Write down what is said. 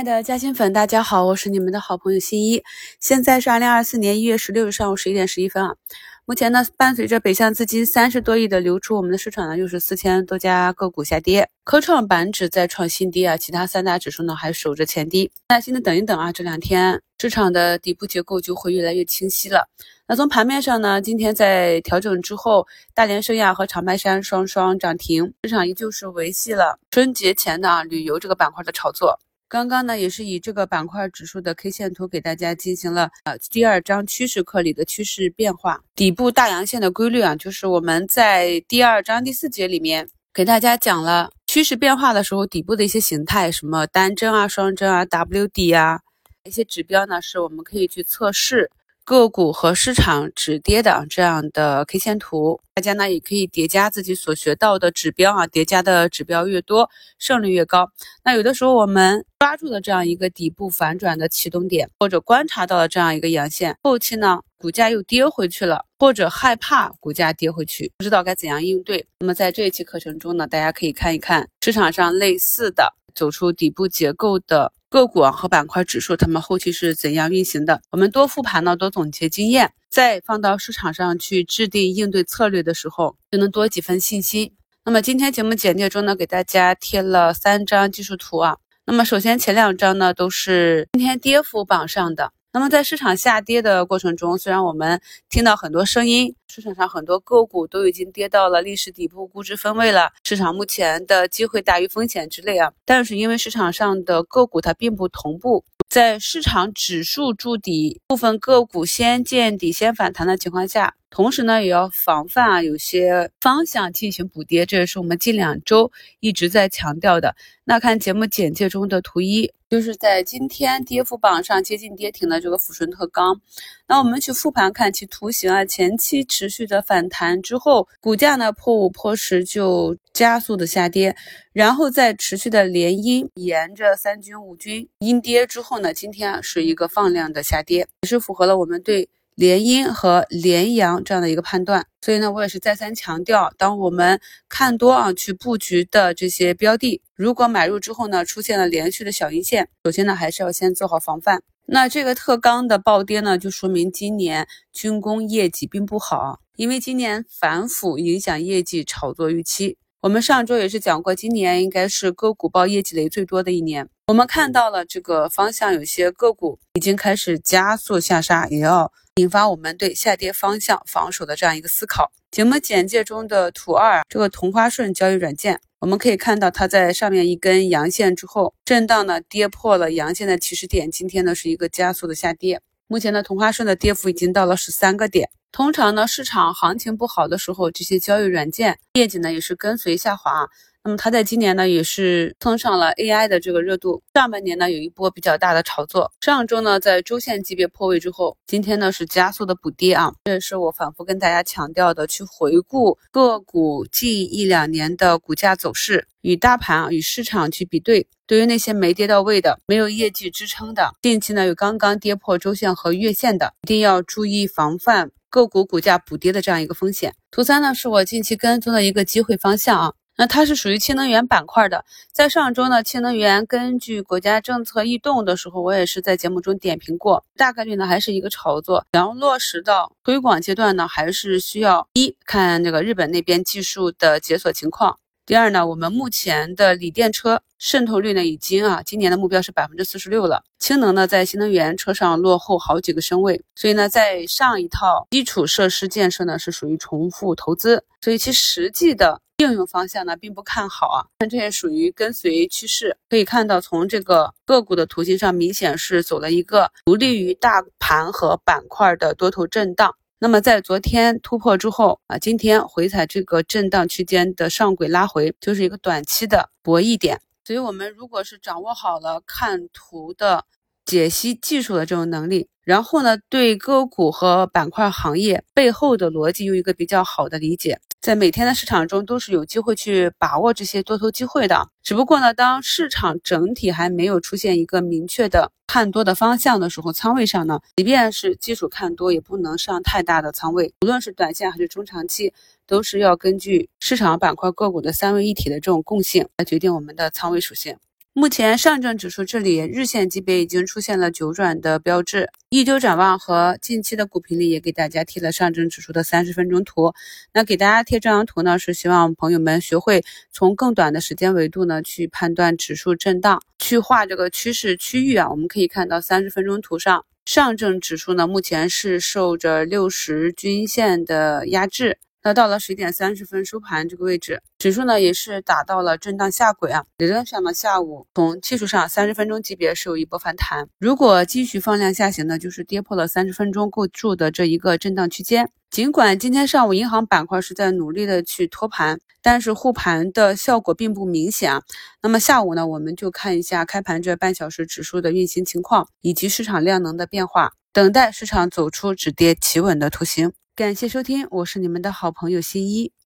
亲爱的嘉兴粉，大家好，我是你们的好朋友新一。现在是二零二四年一月十六日上午十一点十一分啊。目前呢，伴随着北向资金三十多亿的流出，我们的市场呢又是四千多家个股下跌，科创板指在创新低啊，其他三大指数呢还守着前低。耐心的等一等啊，这两天市场的底部结构就会越来越清晰了。那从盘面上呢，今天在调整之后，大连盛亚和长白山双双涨停，市场依旧是维系了春节前的啊旅游这个板块的炒作。刚刚呢，也是以这个板块指数的 K 线图给大家进行了呃第二章趋势课里的趋势变化底部大阳线的规律啊，就是我们在第二章第四节里面给大家讲了趋势变化的时候底部的一些形态，什么单针啊、双针啊、W 底啊，一些指标呢是我们可以去测试。个股和市场止跌的这样的 K 线图，大家呢也可以叠加自己所学到的指标啊，叠加的指标越多，胜率越高。那有的时候我们抓住了这样一个底部反转的启动点，或者观察到了这样一个阳线，后期呢股价又跌回去了，或者害怕股价跌回去，不知道该怎样应对。那么在这一期课程中呢，大家可以看一看市场上类似的走出底部结构的。个股和板块指数，它们后期是怎样运行的？我们多复盘呢，多总结经验，再放到市场上去制定应对策略的时候，就能多几分信心。那么今天节目简介中呢，给大家贴了三张技术图啊。那么首先前两张呢，都是今天跌幅榜上的。那么在市场下跌的过程中，虽然我们听到很多声音，市场上很多个股都已经跌到了历史底部估值分位了，市场目前的机会大于风险之类啊，但是因为市场上的个股它并不同步。在市场指数筑底，部分个股先见底先反弹的情况下，同时呢也要防范啊有些方向进行补跌，这也是我们近两周一直在强调的。那看节目简介中的图一，就是在今天跌幅榜上接近跌停的这个抚顺特钢。那我们去复盘看其图形啊，前期持续的反弹之后，股价呢破五破十就加速的下跌，然后再持续的连阴，沿着三军五军阴跌之后呢，今天是一个放量的下跌，也是符合了我们对连阴和连阳这样的一个判断。所以呢，我也是再三强调，当我们看多啊去布局的这些标的，如果买入之后呢，出现了连续的小阴线，首先呢还是要先做好防范。那这个特钢的暴跌呢，就说明今年军工业绩并不好，因为今年反腐影响业绩炒作预期。我们上周也是讲过，今年应该是个股报业绩雷最多的一年。我们看到了这个方向，有些个股已经开始加速下杀，也要引发我们对下跌方向防守的这样一个思考。节目简介中的图二，这个同花顺交易软件。我们可以看到，它在上面一根阳线之后，震荡呢跌破了阳线的起始点。今天呢是一个加速的下跌。目前呢，同花顺的跌幅已经到了十三个点。通常呢，市场行情不好的时候，这些交易软件业绩呢也是跟随下滑。那么它在今年呢也是蹭上了 AI 的这个热度，上半年呢有一波比较大的炒作，上周呢在周线级别破位之后，今天呢是加速的补跌啊，这也是我反复跟大家强调的，去回顾个股近一两年的股价走势，与大盘啊与市场去比对，对于那些没跌到位的、没有业绩支撑的，近期呢有刚刚跌破周线和月线的，一定要注意防范个股股价补跌的这样一个风险。图三呢是我近期跟踪的一个机会方向啊。那它是属于氢能源板块的，在上周呢，氢能源根据国家政策异动的时候，我也是在节目中点评过，大概率呢还是一个炒作，然后落实到推广阶段呢，还是需要一看这个日本那边技术的解锁情况。第二呢，我们目前的锂电车渗透率呢，已经啊，今年的目标是百分之四十六了。氢能呢，在新能源车上落后好几个身位，所以呢，在上一套基础设施建设呢，是属于重复投资，所以其实际的应用方向呢，并不看好啊。但这也属于跟随趋势，可以看到从这个个股的图形上，明显是走了一个不利于大盘和板块的多头震荡。那么在昨天突破之后啊，今天回踩这个震荡区间的上轨拉回，就是一个短期的博弈点。所以，我们如果是掌握好了看图的解析技术的这种能力，然后呢，对个股和板块行业背后的逻辑有一个比较好的理解。在每天的市场中都是有机会去把握这些多头机会的，只不过呢，当市场整体还没有出现一个明确的看多的方向的时候，仓位上呢，即便是基础看多，也不能上太大的仓位。无论是短线还是中长期，都是要根据市场板块个股的三位一体的这种共性来决定我们的仓位属性。目前上证指数这里日线级别已经出现了九转的标志，一周展望和近期的股评里也给大家贴了上证指数的三十分钟图。那给大家贴这张图呢，是希望朋友们学会从更短的时间维度呢去判断指数震荡，去画这个趋势区域啊。我们可以看到三十分钟图上，上证指数呢目前是受着六十均线的压制。那到了十一点三十分收盘这个位置，指数呢也是达到了震荡下轨啊。理论上呢，下午从技术上三十分钟级别是有一波反弹，如果继续放量下行呢，就是跌破了三十分钟构筑的这一个震荡区间。尽管今天上午银行板块是在努力的去托盘，但是护盘的效果并不明显啊。那么下午呢，我们就看一下开盘这半小时指数的运行情况以及市场量能的变化，等待市场走出止跌企稳的图形。感谢收听，我是你们的好朋友新一。